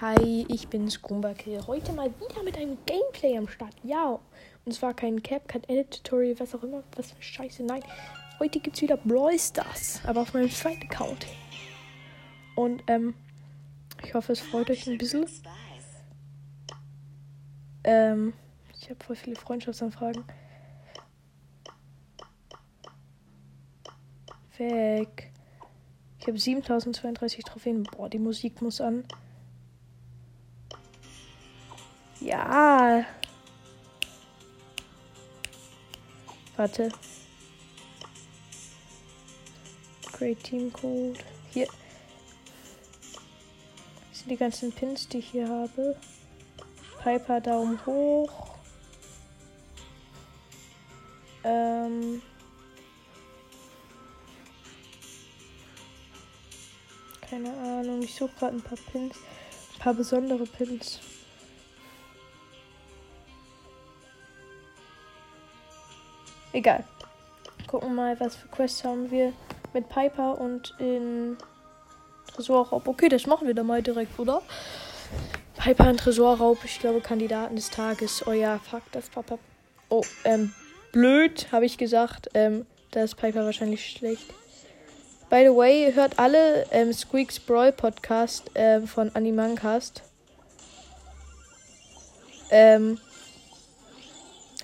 Hi, ich bin Skumbakill. Heute mal wieder mit einem Gameplay am Start. Ja, und zwar kein Cap, kein Edit-Tutorial, was auch immer. Was für Scheiße, nein. Heute gibt's wieder Brawl Stars, aber auf meinem zweiten Account. Und, ähm, ich hoffe, es freut euch ein bisschen. Ähm, ich habe voll viele Freundschaftsanfragen. Weg. Ich habe 7032 Trophäen. Boah, die Musik muss an. Ja. Warte. Great Team Code. Hier. Das sind die ganzen Pins, die ich hier habe. Piper Daumen hoch. Ähm. Keine Ahnung. Ich suche gerade ein paar Pins. Ein paar besondere Pins. Egal. Gucken mal, was für Quests haben wir mit Piper und in Tresorraub. Okay, das machen wir dann mal direkt, oder? Piper in Tresorraub. Ich glaube, Kandidaten des Tages. Oh ja, fuck, das Papa. Oh, ähm, blöd, habe ich gesagt. Ähm, da ist Piper wahrscheinlich schlecht. By the way, hört alle ähm, Squeaks Brawl Podcast ähm, von Animancast. Ähm.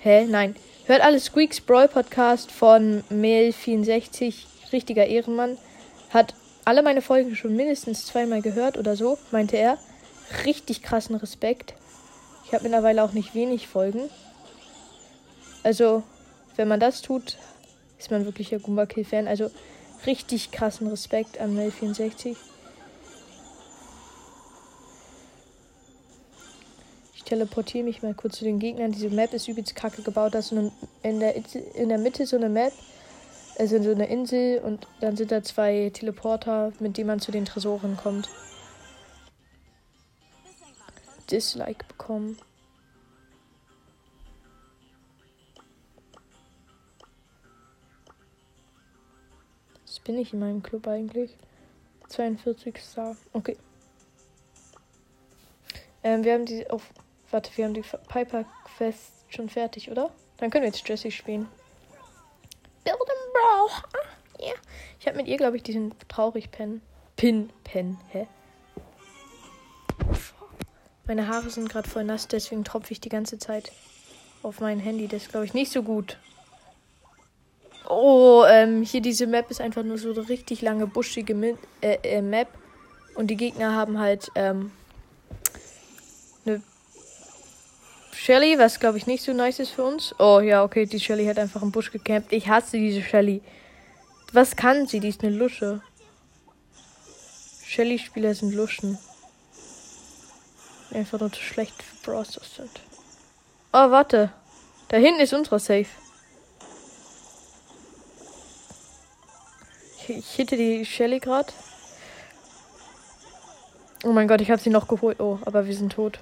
Hä? Nein. Hört alle Squeaks Brawl Podcast von Mel64, richtiger Ehrenmann. Hat alle meine Folgen schon mindestens zweimal gehört oder so, meinte er. Richtig krassen Respekt. Ich habe mittlerweile auch nicht wenig Folgen. Also, wenn man das tut, ist man wirklich ein Goomba Kill Fan. Also, richtig krassen Respekt an Mel64. Teleportiere mich mal kurz zu den Gegnern. Diese Map ist übelst kacke gebaut. Da ist in der, in der Mitte so eine Map, also so eine Insel und dann sind da zwei Teleporter, mit denen man zu den Tresoren kommt. Dislike bekommen. Was bin ich in meinem Club eigentlich? 42 Star. Okay. Ähm, wir haben die auf Warte, wir haben die Piper Quest schon fertig, oder? Dann können wir jetzt Jessie spielen. Build and Brawl. Ah, yeah. Ich habe mit ihr, glaube ich, diesen traurig Pen. Pin Pen. Hä? Meine Haare sind gerade voll nass, deswegen tropfe ich die ganze Zeit auf mein Handy. Das ist, glaube ich, nicht so gut. Oh, ähm, hier diese Map ist einfach nur so eine richtig lange, buschige äh, äh, Map. Und die Gegner haben halt, ähm, eine Shelly, was glaube ich nicht so nice ist für uns. Oh ja, okay, die Shelly hat einfach im Busch gecampt. Ich hasse diese Shelly. Was kann sie? Die ist eine Lusche. Shelly-Spieler sind Luschen. Einfach nur zu schlecht für Browsers sind. Oh, warte. Da hinten ist unsere Safe. Ich, ich hitte die Shelly gerade. Oh mein Gott, ich habe sie noch geholt. Oh, aber wir sind tot.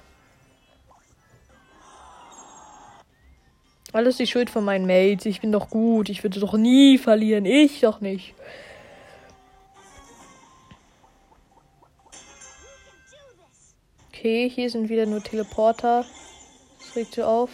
Alles die Schuld von meinen Mates. Ich bin doch gut. Ich würde doch nie verlieren. Ich doch nicht. Okay, hier sind wieder nur Teleporter. Das regt so auf.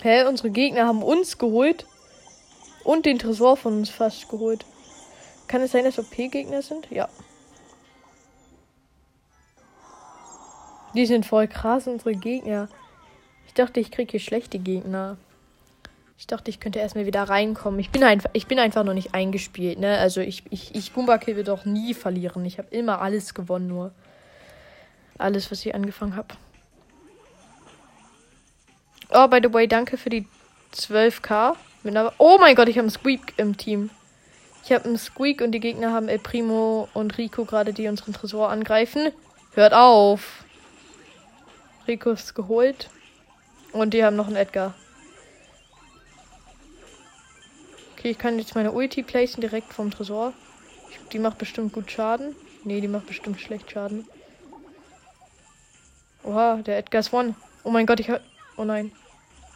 Hä, unsere Gegner haben uns geholt. Und den Tresor von uns fast geholt. Kann es sein, dass OP-Gegner sind? Ja. Die sind voll krass, unsere Gegner. Ich dachte, ich kriege hier schlechte Gegner. Ich dachte, ich könnte erstmal wieder reinkommen. Ich bin einfach, ich bin einfach noch nicht eingespielt, ne? Also ich, ich, ich Goomba Kill wird doch nie verlieren. Ich habe immer alles gewonnen, nur. Alles, was ich angefangen habe. Oh, by the way, danke für die 12k. Oh mein Gott, ich habe einen Squeak im Team. Ich habe einen Squeak und die Gegner haben El Primo und Rico gerade, die unseren Tresor angreifen. Hört auf. Rico ist geholt. Und die haben noch einen Edgar. Okay, ich kann jetzt meine Ulti placen direkt vom Tresor. Die macht bestimmt gut Schaden. Nee, die macht bestimmt schlecht Schaden. Oha, der Edgar ist one. Oh mein Gott, ich hab. Oh nein.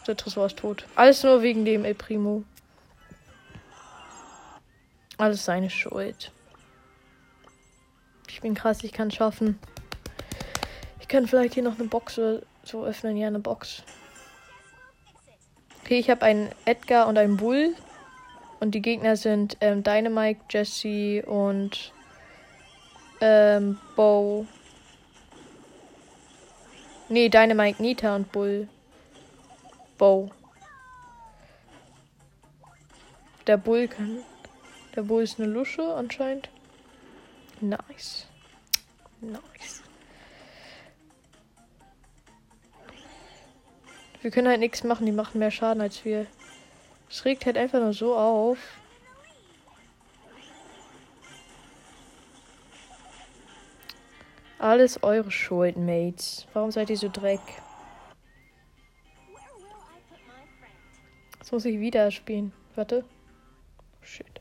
Der Tresor ist tot. Alles nur wegen dem El Primo. Alles seine Schuld. Ich bin krass, ich kann schaffen. Ich kann vielleicht hier noch eine Box so öffnen. Ja, eine Box. Okay, ich habe einen Edgar und einen Bull. Und die Gegner sind ähm, Dynamite, Jesse und ähm, Bo. Nee, Dynamite, Nita und Bull. Bo. Der Bull kann. Der Bull ist eine Lusche anscheinend. Nice. Nice. Wir können halt nichts machen, die machen mehr Schaden als wir. Es regt halt einfach nur so auf. Alles eure Schuld, Mates. Warum seid ihr so dreck? Jetzt muss ich wieder spielen. Warte. Shit.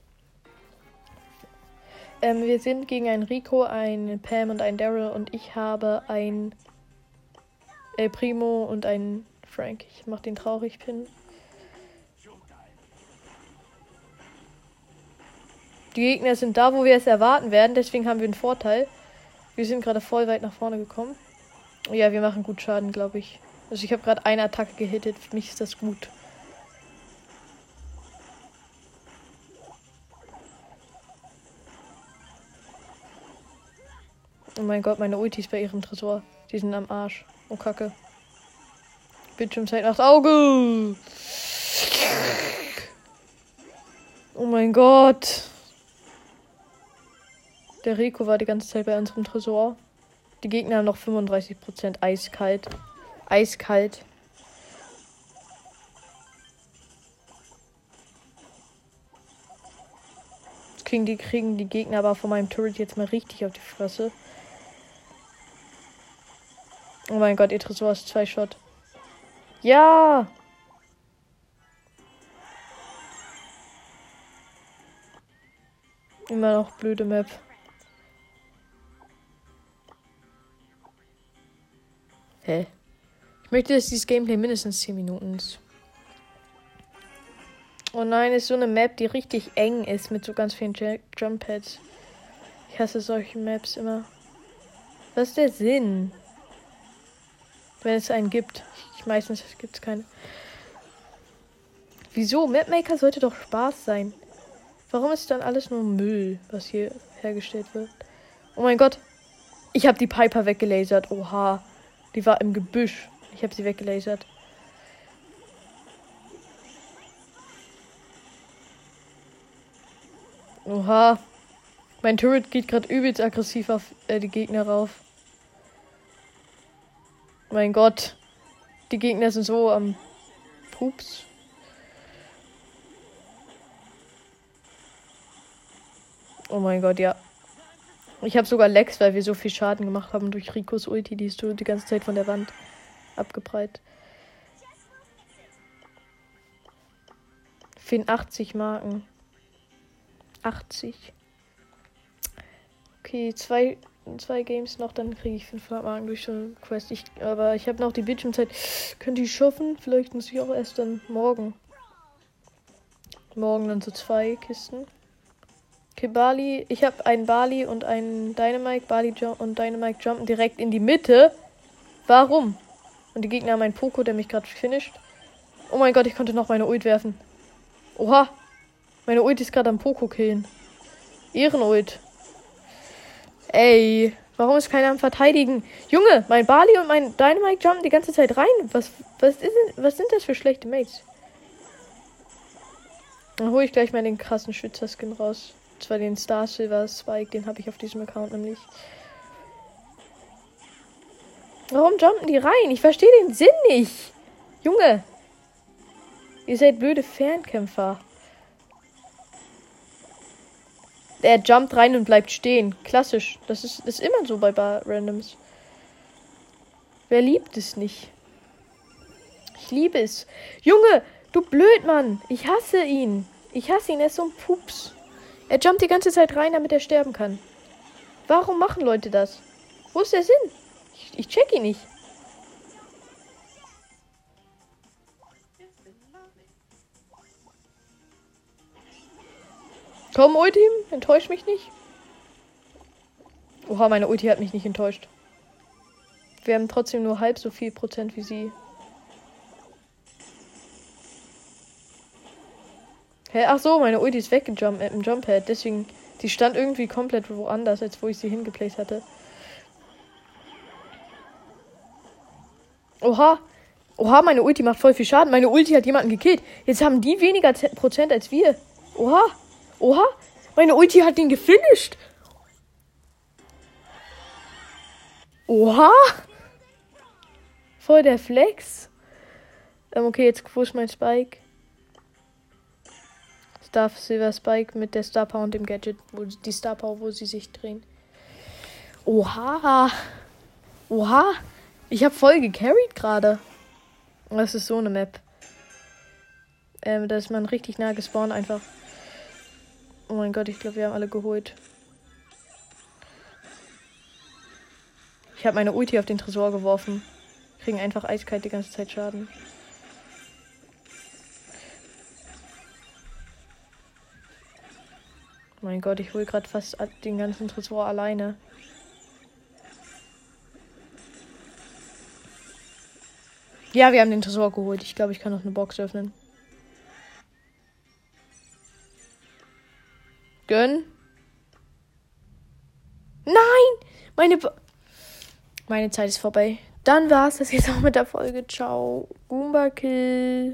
Ähm, wir sind gegen ein Rico, ein Pam und ein Daryl und ich habe ein El Primo und ein Frank. Ich mach den traurig Pin. Die Gegner sind da, wo wir es erwarten werden, deswegen haben wir einen Vorteil. Wir sind gerade voll weit nach vorne gekommen. Ja, wir machen gut Schaden, glaube ich. Also ich habe gerade eine Attacke gehittet. Für mich ist das gut. Oh mein Gott, meine Ultis bei ihrem Tresor. Die sind am Arsch. Oh Kacke. Bildschirmzeit nach Auge. Oh mein Gott. Der Rico war die ganze Zeit bei unserem Tresor. Die Gegner haben noch 35% eiskalt. Eiskalt. kriegen die, kriegen die Gegner aber von meinem Turret jetzt mal richtig auf die Fresse. Oh mein Gott, ihr Tresor ist zwei Shot. Ja! Immer noch blöde Map. Hä? Ich möchte, dass dieses Gameplay mindestens 10 Minuten ist. Oh nein, ist so eine Map, die richtig eng ist mit so ganz vielen Jump Pads. Ich hasse solche Maps immer. Was ist der Sinn? Wenn es einen gibt. Ich, meistens gibt es keine. Wieso? Mapmaker sollte doch Spaß sein. Warum ist dann alles nur Müll, was hier hergestellt wird? Oh mein Gott. Ich habe die Piper weggelasert. Oha. Die war im Gebüsch. Ich habe sie weggelasert. Oha. Mein Turret geht gerade übelst aggressiv auf äh, die Gegner rauf. Mein Gott. Die Gegner sind so am Pups. Oh mein Gott, ja. Ich habe sogar Lex, weil wir so viel Schaden gemacht haben durch Ricos Ulti. Die ist so die ganze Zeit von der Wand abgebreit. 84 Marken. 80. Okay, zwei, zwei Games noch, dann kriege ich 500 Marken durch so eine Quest. Ich, aber ich habe noch die Bildschirmzeit. Könnte ich schaffen? Vielleicht muss ich auch erst dann morgen. Morgen dann so zwei Kisten. Okay, Bali. Ich habe einen Bali und einen Dynamite. Bali und Dynamite jumpen direkt in die Mitte. Warum? Und die Gegner haben einen Poco, der mich gerade finisht. Oh mein Gott, ich konnte noch meine Ult werfen. Oha. Meine Ult ist gerade am Poco killen. Ehrenult. Ey, warum ist keiner am Verteidigen? Junge, mein Bali und mein Dynamite jumpen die ganze Zeit rein. Was, was, ist, was sind das für schlechte Mates? Dann hole ich gleich mal den krassen Schützerskin raus. Und zwar den Star Silver Spike, den habe ich auf diesem Account nämlich. Warum jumpen die rein? Ich verstehe den Sinn nicht. Junge. Ihr seid blöde Fernkämpfer. Er jumpt rein und bleibt stehen. Klassisch. Das ist, ist immer so bei Bar Randoms. Wer liebt es nicht? Ich liebe es. Junge, du Blödmann. Ich hasse ihn. Ich hasse ihn. Er ist so ein Pups. Er jumpt die ganze Zeit rein, damit er sterben kann. Warum machen Leute das? Wo ist der Sinn? Ich, ich check ihn nicht. Komm, Ulti, enttäusch mich nicht. Oha, meine Ulti hat mich nicht enttäuscht. Wir haben trotzdem nur halb so viel Prozent wie sie. Hä? Ach so, meine Ulti ist weggejumpt im Jumppad. Deswegen, die stand irgendwie komplett woanders, als wo ich sie hingeplaced hatte. Oha. Oha, meine Ulti macht voll viel Schaden. Meine Ulti hat jemanden gekillt. Jetzt haben die weniger Prozent als wir. Oha. Oha. Meine Ulti hat ihn gefinisht. Oha. Voll der Flex. Ähm, okay, jetzt ist mein Spike? Star Silver Spike mit der Star Power und dem Gadget, wo die Star Power, wo sie sich drehen. Oha. Oha. Ich habe voll gecarried gerade. Das ist so eine Map. Ähm, da ist man richtig nah gespawnt einfach. Oh mein Gott, ich glaube, wir haben alle geholt. Ich habe meine Ulti auf den Tresor geworfen. Kriegen einfach eiskalt die ganze Zeit Schaden. Mein Gott, ich hole gerade fast den ganzen Tresor alleine. Ja, wir haben den Tresor geholt. Ich glaube, ich kann noch eine Box öffnen. Gönn. Nein! Meine, Meine Zeit ist vorbei. Dann war es das jetzt auch mit der Folge. Ciao. Goomba Kill.